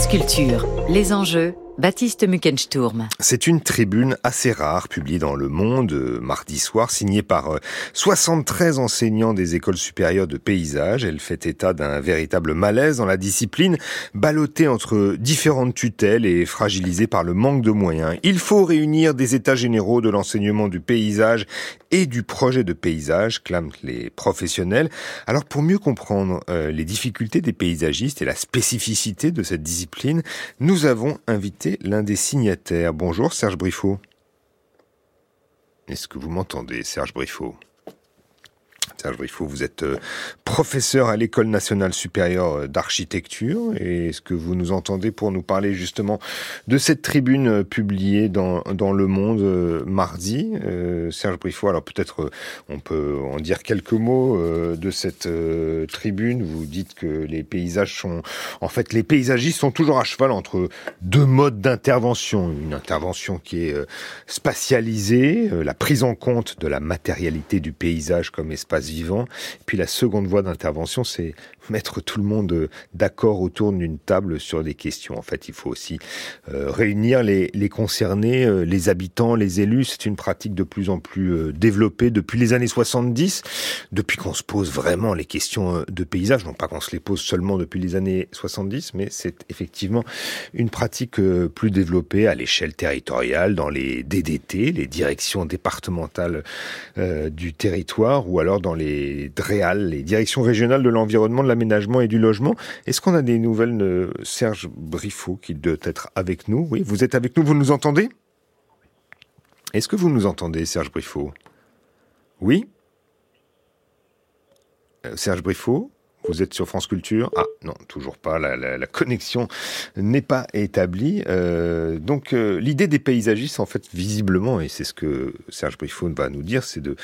France Culture, les enjeux, Baptiste Muckensturm. C'est une tribune assez rare publiée dans Le Monde euh, mardi soir, signée par 73 euh, enseignants des écoles supérieures de paysage. Elle fait état d'un véritable malaise dans la discipline, ballottée entre différentes tutelles et fragilisée par le manque de moyens. Il faut réunir des états généraux de l'enseignement du paysage et du projet de paysage, clament les professionnels. Alors pour mieux comprendre euh, les difficultés des paysagistes et la spécificité de cette discipline, nous avons invité l'un des signataires. Bonjour Serge Briffaut. Est-ce que vous m'entendez, Serge Briffaut? Serge Briffaut, vous êtes euh, professeur à l'École nationale supérieure euh, d'architecture. Et est-ce que vous nous entendez pour nous parler justement de cette tribune euh, publiée dans, dans Le Monde mardi Serge Briffaut, alors peut-être on peut en dire quelques mots de cette tribune. Vous dites que les paysages sont... En fait, les paysagistes sont toujours à cheval entre deux modes d'intervention. Une intervention qui est spatialisée, la prise en compte de la matérialité du paysage comme espace puis la seconde voie d'intervention, c'est mettre tout le monde euh, d'accord autour d'une table sur des questions. En fait, il faut aussi euh, réunir les, concernés, euh, les habitants, les élus. C'est une pratique de plus en plus développée depuis les années 70, depuis qu'on se pose vraiment les questions de paysage. Non pas qu'on se les pose seulement depuis les années 70, mais c'est effectivement une pratique plus développée à l'échelle territoriale, dans les DDT, les directions départementales du territoire, ou alors dans les DREAL, les directions régionales de l'environnement, de la et du logement. Est-ce qu'on a des nouvelles de Serge Briffaut qui doit être avec nous? Oui, vous êtes avec nous, vous nous entendez? Est-ce que vous nous entendez, Serge Briffaut? Oui? Euh, Serge Briffaut? Vous êtes sur France Culture Ah non, toujours pas. La, connexion n'est pas établie. Euh, donc euh, l'idée des paysagistes, en fait, visiblement, et c'est ce que Serge Briffaut va nous dire, c'est de,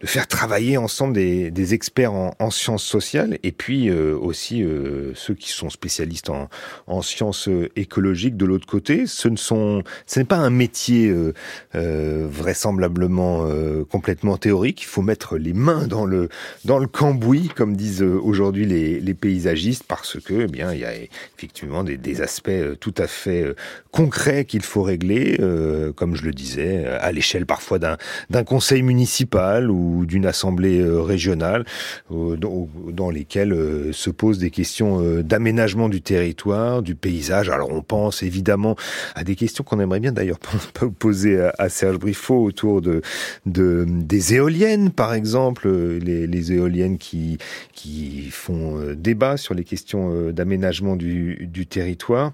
de faire travailler ensemble des, des experts en, en, sciences sociales et puis euh, aussi ceux qui sont spécialistes en, en sciences écologiques de l'autre côté. Ce ne n'est pas un métier vraisemblablement complètement théorique. Il faut mettre les mains dans le dans le cambouis, comme disent aujourd'hui les, paysagistes parce que, eh bien, il y a effectivement des, aspects euh, tout à fait euh, concrets qu'il faut régler, euh, comme je le disais, à l'échelle parfois d'un conseil municipal ou d'une assemblée régionale, dans, dans, lesquelles se posent des questions d'aménagement du territoire, du paysage. Alors on pense évidemment à des questions qu'on aimerait bien d'ailleurs poser à, Serge Briffaut autour de, de des éoliennes, par exemple, les, les éoliennes qui qui font euh, débat sur les questions euh, d'aménagement du, territoire.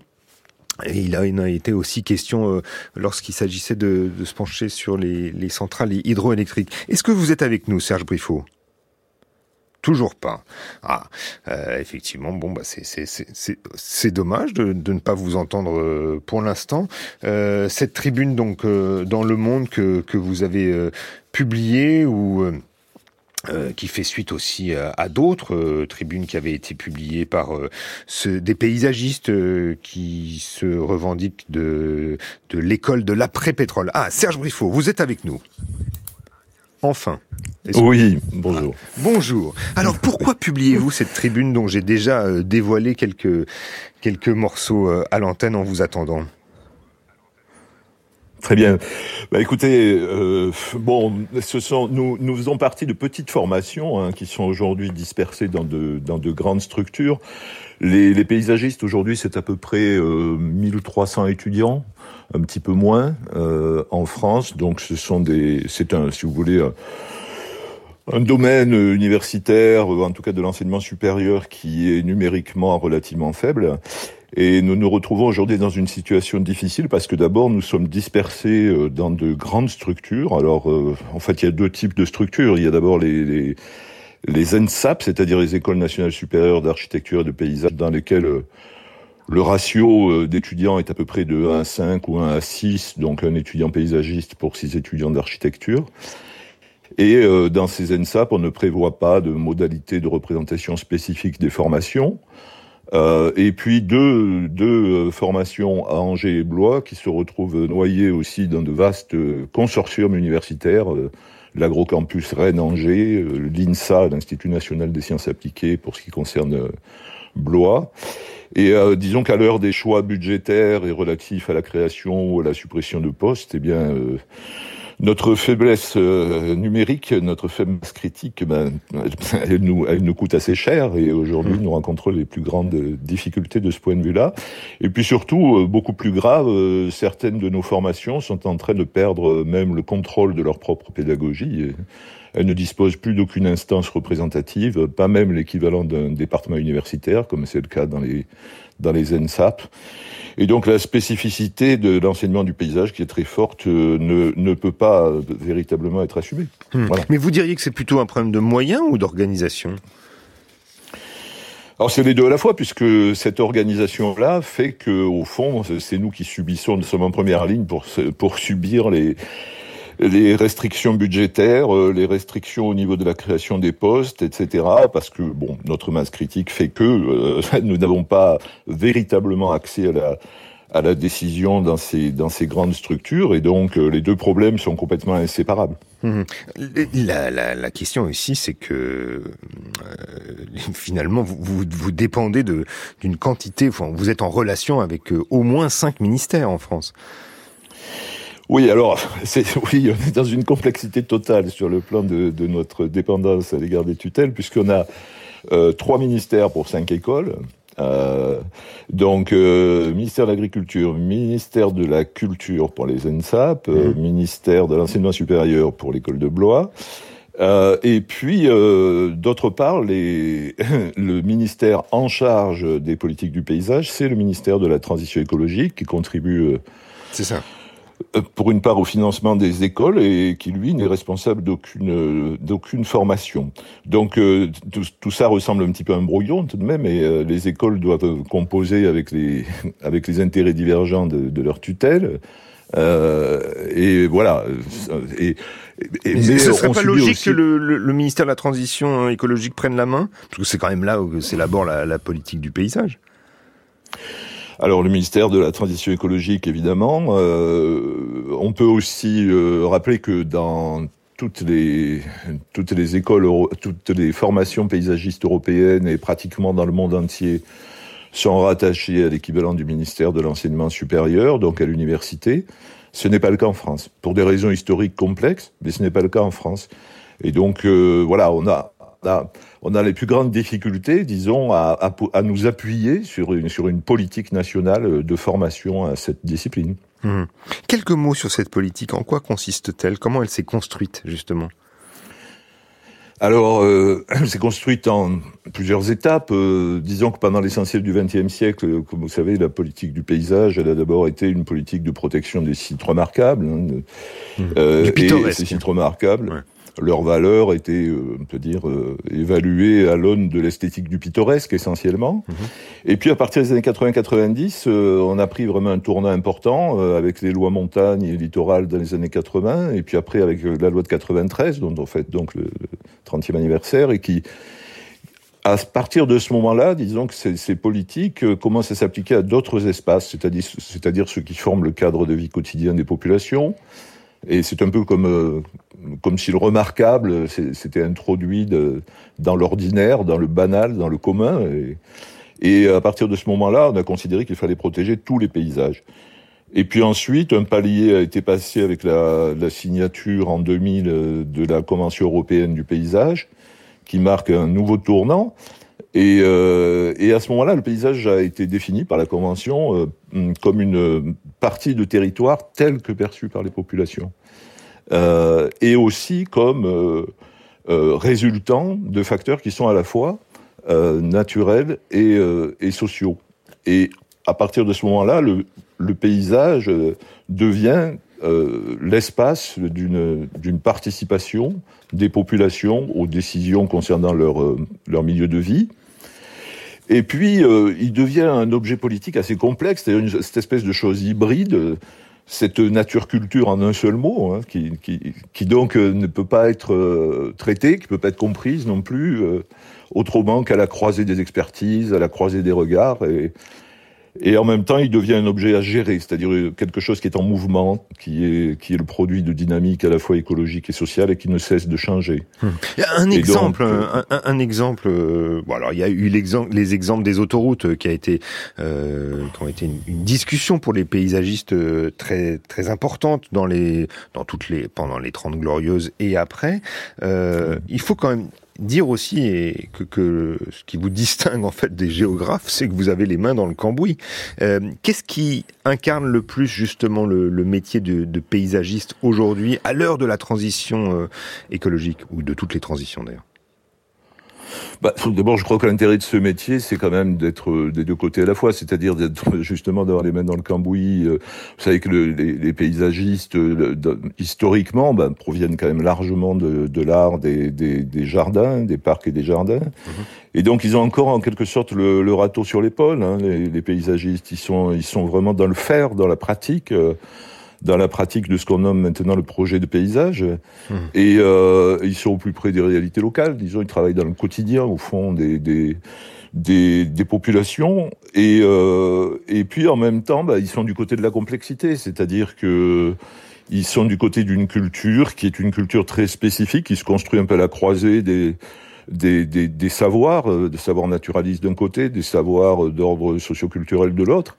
Et il a, été aussi question euh, lorsqu'il s'agissait de, se pencher sur les, centrales hydroélectriques. Est-ce que vous êtes avec nous, Serge Briffaut? Toujours pas. Ah, effectivement, bon, bah c'est dommage de, ne pas vous entendre pour l'instant. cette tribune donc dans Le Monde que, que vous avez publiée ou euh, qui fait suite aussi à, d'autres euh, tribunes qui avaient été publiées par euh, des paysagistes qui se revendiquent de, de l'école de l'après-pétrole. Ah, Serge Briffaut, vous êtes avec nous. Enfin. Oui, bonjour. Ah, bonjour. Alors pourquoi publiez-vous cette tribune dont j'ai déjà dévoilé quelques, quelques morceaux à l'antenne en vous attendant? Très bien. Bah, écoutez, euh, bon, ce sont nous nous faisons partie de petites formations hein, qui sont aujourd'hui dispersées dans de dans de grandes structures. Les, les paysagistes aujourd'hui, c'est à peu près euh, 1300 étudiants, un petit peu moins euh, en France. Donc ce sont des, c'est un, si vous voulez. Un, un domaine universitaire, en tout cas de l'enseignement supérieur, qui est numériquement relativement faible. Et nous nous retrouvons aujourd'hui dans une situation difficile parce que d'abord nous sommes dispersés euh, dans de grandes structures. Alors euh, en fait il y a deux types de structures. Il y a d'abord les, les, les ENSAP, c'est-à-dire les écoles nationales supérieures d'architecture et de paysage, dans lesquelles euh, le ratio d'étudiants est à peu près de 1 à 5 ou 1 à 6, donc un étudiant paysagiste pour 6 étudiants d'architecture. Et dans ces ENSAP, on ne prévoit pas de modalité de représentation spécifique des formations. Euh, et puis deux, deux euh, formations à Angers et Blois qui se retrouvent noyées aussi dans de vastes consortiums universitaires, euh, l'agrocampus Rennes-Angers, l'INSA, l'Institut national des sciences appliquées pour ce qui concerne Blois. Et disons qu'à l'heure des choix budgétaires et relatifs à la création ou à la suppression de postes, eh bien notre faiblesse euh, numérique, notre faiblesse critique, ben, elle, nous, elle nous coûte assez cher et aujourd'hui mmh. nous rencontrons les plus grandes difficultés de ce point de vue-là. Et puis surtout, euh, beaucoup plus grave, euh, certaines de nos formations sont en train de perdre même le contrôle de leur propre pédagogie. Et elles ne disposent plus d'aucune instance représentative, pas même l'équivalent d'un département universitaire, comme c'est le cas dans les, dans les ENSAP. Et donc la spécificité de l'enseignement du paysage, qui est très forte, euh, ne, ne peut pas véritablement être assumée. Hmm. Mais vous diriez que c'est plutôt un problème de moyens ou d'organisation? Alors c'est les deux à la fois, puisque cette organisation-là fait que, au fond, c'est nous qui subissons, nous sommes en première ligne pour, pour subir les, les restrictions budgétaires, euh, les restrictions au niveau de la création des postes, etc. Parce que bon, notre masse critique fait que euh, nous n'avons pas véritablement accès à la à la décision dans ces dans ces grandes structures et donc euh, les deux problèmes sont complètement inséparables. Mmh. La, la, la, question aussi, c'est que finalement, vous, vous, vous dépendez de d'une quantité. Enfin, vous êtes en relation avec au moins cinq ministères en France. Oui, alors, c'est, oui, on est dans une complexité totale sur le plan de, de notre dépendance à l'égard des tutelles, puisqu'on a euh, trois ministères pour cinq écoles. Euh, donc, euh, ministère de l'Agriculture, ministère de la Culture pour les ENSAP, euh, mmh. ministère de l'Enseignement supérieur pour l'école de Blois, euh, et puis, d'autre part, les, le ministère en charge des politiques du paysage, c'est le ministère de la Transition écologique qui contribue. c'est ça euh, pour une part au financement des écoles et qui lui n'est responsable d'aucune d'aucune formation. Donc euh, tout, ça ressemble un petit peu à un brouillon tout de même et euh, les écoles doivent composer avec les avec les intérêts divergents de, de leur tutelle. et voilà. Et, et mais, ce serait pas logique que le, le, ministère de la Transition écologique prenne la main? Parce que c'est quand même là où c'est d'abord la, la politique du paysage. Alors le ministère de la Transition écologique, évidemment. Euh, on peut aussi euh, rappeler que dans toutes les, toutes les écoles, toutes les formations paysagistes européennes et pratiquement dans le monde entier sont rattachées à l'équivalent du ministère de l'enseignement supérieur, donc à l'université. Ce n'est pas le cas en France, pour des raisons historiques complexes, mais ce n'est pas le cas en France. Et donc euh, voilà, on a on a les plus grandes difficultés, disons, à, à, nous appuyer sur une, sur une politique nationale de formation à cette discipline. Hum. Quelques mots sur cette politique. En quoi consiste-t-elle? Comment elle s'est construite, justement? Alors, euh, elle s'est construite en plusieurs étapes. Euh, disons que pendant l'essentiel du XXe siècle, comme vous savez, la politique du paysage, elle a d'abord été une politique de protection des sites remarquables. Hein, euh, du pittoresque. Et ces sites remarquables leur valeur était, euh, on peut dire, euh, évaluée à l'aune de l'esthétique du pittoresque essentiellement. Mhm. Et puis à partir des années 80-90, euh, on a pris vraiment un tournant important avec les lois montagne et littoral dans les années 80, et puis après avec la loi de 93, dont on fête donc le 30e anniversaire, et qui à partir de ce moment-là, disons que ces, ces politiques commencent à s'appliquer à d'autres espaces, c'est-à-dire, c'est-à-dire ceux qui forment le cadre de vie quotidien des populations, et c'est un peu comme, euh, comme si le remarquable s'était introduit dans l'ordinaire, dans le banal, dans le commun. Et, et à partir de ce moment-là, on a considéré qu'il fallait protéger tous les paysages. Et puis ensuite, un palier a été passé avec la, la signature en 2000 euh, de la Convention européenne du paysage, qui marque un nouveau tournant. Et, euh, et, à ce moment-là, le paysage a été défini par la Convention euh, comme une partie de territoire tel que perçu par les populations. Euh, et aussi comme résultant de facteurs qui sont à la fois naturels et, sociaux. Et à partir de ce moment-là, le, paysage devient l'espace d'une participation des populations aux décisions concernant leur, leur milieu de vie, et puis, euh, il devient un objet politique assez complexe, c'est-à-dire cette espèce de chose hybride, cette nature-culture en un seul mot, hein, qui, qui, qui, donc euh, ne peut pas être euh, traitée, qui ne peut pas être comprise non plus, autrement qu'à la croisée des expertises, à la croisée des regards. Et en même temps, il devient un objet à gérer, c'est-à-dire quelque chose qui est en mouvement, qui est, qui est le produit de dynamique à la fois écologique et sociale et qui ne cesse de changer. Hum. Un exemple, un, un, exemple. Euh, bon, alors il y a eu l'exemple, les exemples des autoroutes euh, qui a été, euh, qui ont été une, une, discussion pour les paysagistes euh, très très importante dans les, dans toutes les, pendant les 30 glorieuses et après. Euh, il faut quand même dire aussi et que, que, ce qui vous distingue en fait des géographes, c'est que vous avez les mains dans le cambouis. Euh, Qu'est-ce qui incarne le plus justement le, le métier de, de paysagiste aujourd'hui, à l'heure de la transition euh, écologique ou de toutes les transitions d'ailleurs? Bah, D'abord, je crois que l'intérêt de ce métier, c'est quand même d'être euh, des deux côtés à la fois, c'est-à-dire d'être justement d'avoir les mains dans le cambouis. Euh, vous savez que le, les, les, paysagistes, euh, historiquement, bah, proviennent quand même largement de, de l'art des, des, des, jardins, des parcs et des jardins. Mmh. Et donc, ils ont encore en quelque sorte le, le râteau sur l'épaule. Hein, les, les, paysagistes, ils sont, ils sont vraiment dans le faire, dans la pratique dans la pratique de ce qu'on nomme maintenant le projet de paysage. Mmh. Et euh, ils sont au plus près des réalités locales. Disons, ils travaillent dans le quotidien, au fond, des, des, des, des populations. Et, euh, et puis, en même temps, bah, ils sont du côté de la complexité. C'est-à-dire que ils sont du côté d'une culture qui est une culture très spécifique, qui se construit un peu à la croisée des des, des, des savoirs, euh, des savoirs naturalistes d'un côté, des savoirs d'ordre socioculturel de l'autre,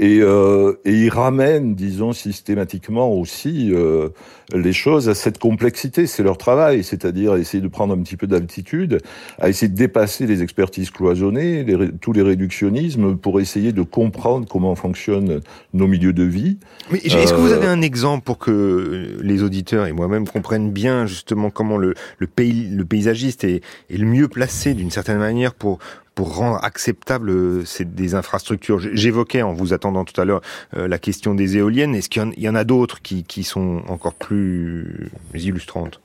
et, euh, et il ramène, disons, systématiquement aussi euh, les choses à cette complexité. C'est leur travail, c'est-à-dire essayer de prendre un petit peu d'altitude, à essayer de dépasser les expertises cloisonnées, les, tous les réductionnismes, pour essayer de comprendre comment fonctionnent nos milieux de vie. Mais est-ce que vous avez un exemple pour que les auditeurs et moi-même comprennent bien justement comment le, le, pays, le paysagiste est, est le mieux placé d'une certaine manière pour pour rendre acceptable euh, des infrastructures. J'évoquais en vous attendant tout à l'heure euh, la question des éoliennes. Est-ce qu'il y en a d'autres qui, qui sont encore plus illustrantes?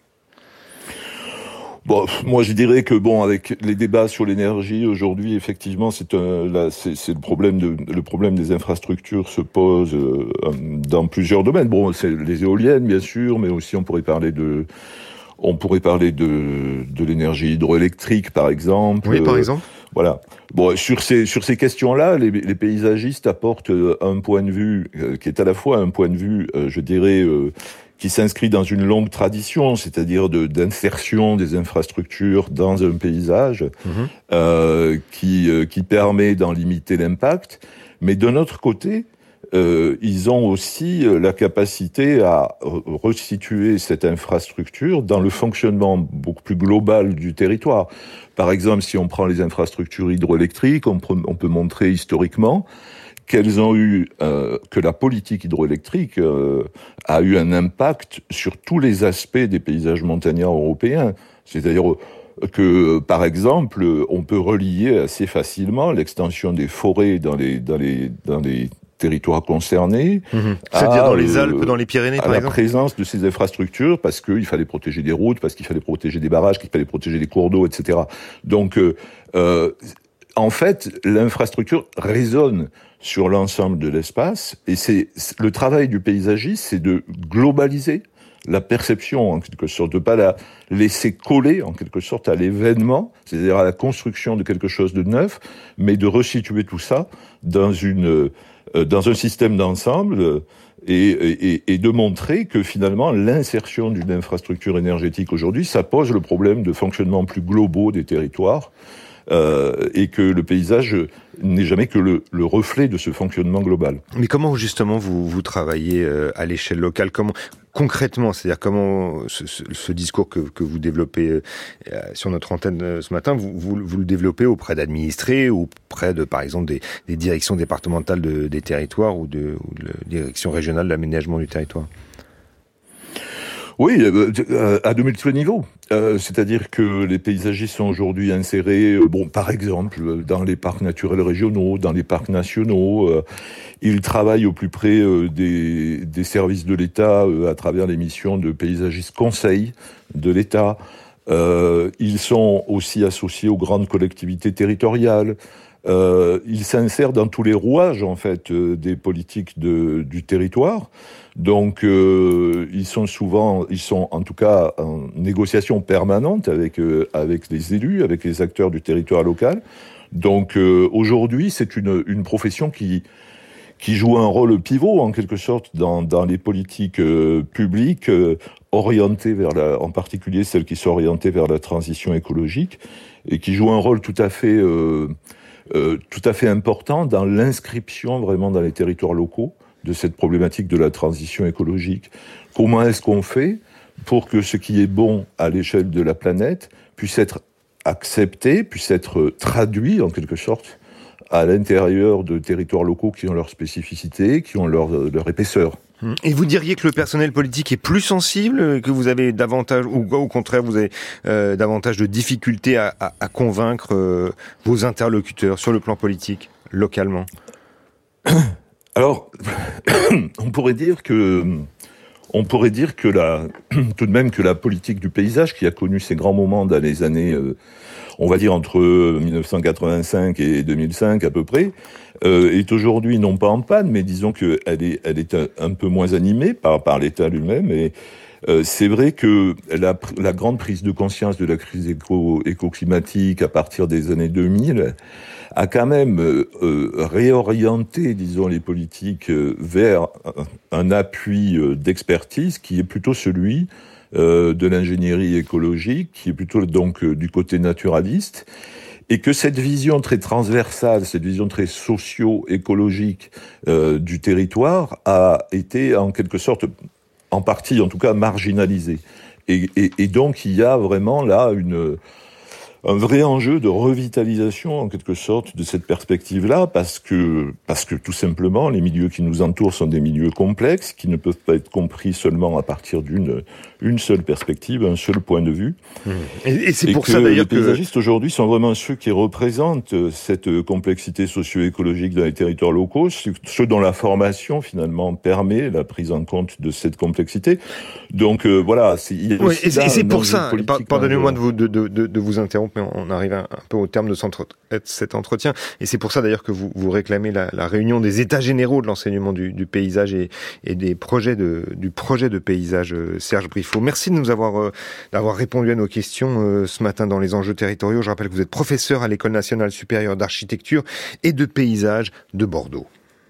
Bon, moi je dirais que bon, avec les débats sur l'énergie aujourd'hui, effectivement, c'est là, c'est le problème de le problème des infrastructures se pose euh, dans plusieurs domaines. Bon, c'est les éoliennes, bien sûr, mais aussi on pourrait parler de on pourrait parler de de l'énergie hydroélectrique, par exemple. Oui, par exemple. Voilà. Bon, sur ces sur ces questions-là, les, les, paysagistes apportent euh, un point de vue euh, qui est à la fois un point de vue, euh, je dirais, qui s'inscrit dans une longue tradition, c'est-à-dire d'insertion des infrastructures dans un paysage, mmh. euh, qui qui permet d'en limiter l'impact. Mais d'un autre côté, euh, ils ont aussi la capacité à resituer cette infrastructure dans le fonctionnement beaucoup plus global du territoire. Par exemple, si on prend les infrastructures hydroélectriques, on, on peut montrer historiquement qu'elles ont eu, euh, que la politique hydroélectrique euh, a eu un impact sur tous les aspects des paysages montagnards européens. C'est-à-dire que, par exemple, on peut relier assez facilement l'extension des forêts dans les, dans les, dans les territoires concernés. Mmh. C'est-à-dire dans les Alpes, dans les Pyrénées, par à exemple la présence de ces infrastructures, parce qu'il fallait protéger des routes, parce qu'il fallait protéger des barrages, qu'il fallait protéger des cours d'eau, etc. Donc, euh, euh, en fait, l'infrastructure résonne sur l'ensemble de l'espace, et c'est le travail du paysagiste, c'est de globaliser la perception, en quelque sorte, de pas la laisser coller, en quelque sorte, à l'événement, c'est-à-dire à la construction de quelque chose de neuf, mais de resituer tout ça dans une dans un système d'ensemble euh, et, et, et, de montrer que finalement l'insertion d'une infrastructure énergétique aujourd'hui, ça pose le problème de fonctionnement plus globaux des territoires euh, et que le paysage n'est jamais que le, le, reflet de ce fonctionnement global. Mais comment justement vous, vous travaillez euh, à l'échelle locale? Comment concrètement, c'est-à-dire comment ce, discours que, vous développez euh, sur notre antenne euh, ce matin, vous, le développez auprès d'administrés, auprès de, par exemple, des, directions départementales de, des territoires ou de, ou de la direction régionale d'aménagement du territoire? Oui, euh, à de multiples niveaux. Euh, C'est-à-dire que les paysagistes sont aujourd'hui insérés, euh, bon, par exemple, dans les parcs naturels régionaux, dans les parcs nationaux. Euh, ils travaillent au plus près euh, des, des, services de l'État à travers les missions de paysagistes conseil de l'État. ils sont aussi associés aux grandes collectivités territoriales. Euh, ils s'insèrent dans tous les rouages en fait euh, des politiques de, du territoire. Donc euh, ils sont souvent, ils sont en tout cas en négociation permanente avec avec les élus, avec les acteurs du territoire local Donc aujourd'hui, c'est une, une profession qui qui joue un rôle pivot en quelque sorte dans, dans les politiques euh, publiques euh, orientées vers la, en particulier celles qui sont orientées vers la transition écologique et qui joue un rôle tout à fait euh, euh tout à fait important dans l'inscription vraiment dans les territoires locaux de cette problématique de la transition écologique. Comment est-ce qu'on fait pour que ce qui est bon à l'échelle de la planète puisse être accepté, puisse être traduit en quelque sorte à l'intérieur de territoires locaux qui ont leur spécificité, qui ont leur épaisseur? Et vous diriez que le personnel politique est plus sensible, que vous avez davantage, ou au contraire, vous avez euh, davantage de difficultés à, convaincre euh, vos interlocuteurs sur le plan politique, localement? Alors, on pourrait dire que, on pourrait dire que la, tout de même que la politique du paysage, qui a connu ses grands moments dans les années euh, on va dire entre 1985 et 2005 à peu près, euh, est aujourd'hui non pas en panne, mais disons qu'elle est, elle est un, peu moins animée par, par l'État lui-même. Et euh, c'est vrai que la, la, grande prise de conscience de la crise éco, éco-climatique à partir des années 2000 a quand même euh, réorienté, disons, les politiques vers un, appui d'expertise qui est plutôt celui euh, de l'ingénierie écologique, qui est plutôt donc euh, du côté naturaliste, et que cette vision très transversale, cette vision très socio-écologique euh, du territoire a été en quelque sorte, en partie en tout cas, marginalisée. Et, et, et donc il y a vraiment là une un vrai enjeu de revitalisation en quelque sorte de cette perspective-là, parce que parce que tout simplement les milieux qui nous entourent sont des milieux complexes qui ne peuvent pas être compris seulement à partir d'une une seule perspective, un seul point de vue. Mmh. Et, et c'est pour ça d'ailleurs que les paysagistes aujourd'hui sont vraiment ceux qui représentent cette complexité socio-écologique dans les territoires locaux, ceux dont la formation finalement permet la prise en compte de cette complexité. Donc euh, voilà, il oui, et c'est pour ça. Pardonnez-moi de vous de, de, de vous interrompre on arrive un, peu au terme de cet entretien. Et c'est pour ça d'ailleurs que vous, réclamez la, réunion des états généraux de l'enseignement du, paysage et, du projet de paysage euh, Serge Briffaut. Merci de nous avoir, euh, d'avoir répondu à nos questions euh, ce matin dans les enjeux territoriaux. Je rappelle que vous êtes professeur à l'École nationale supérieure d'architecture et de paysage de Bordeaux.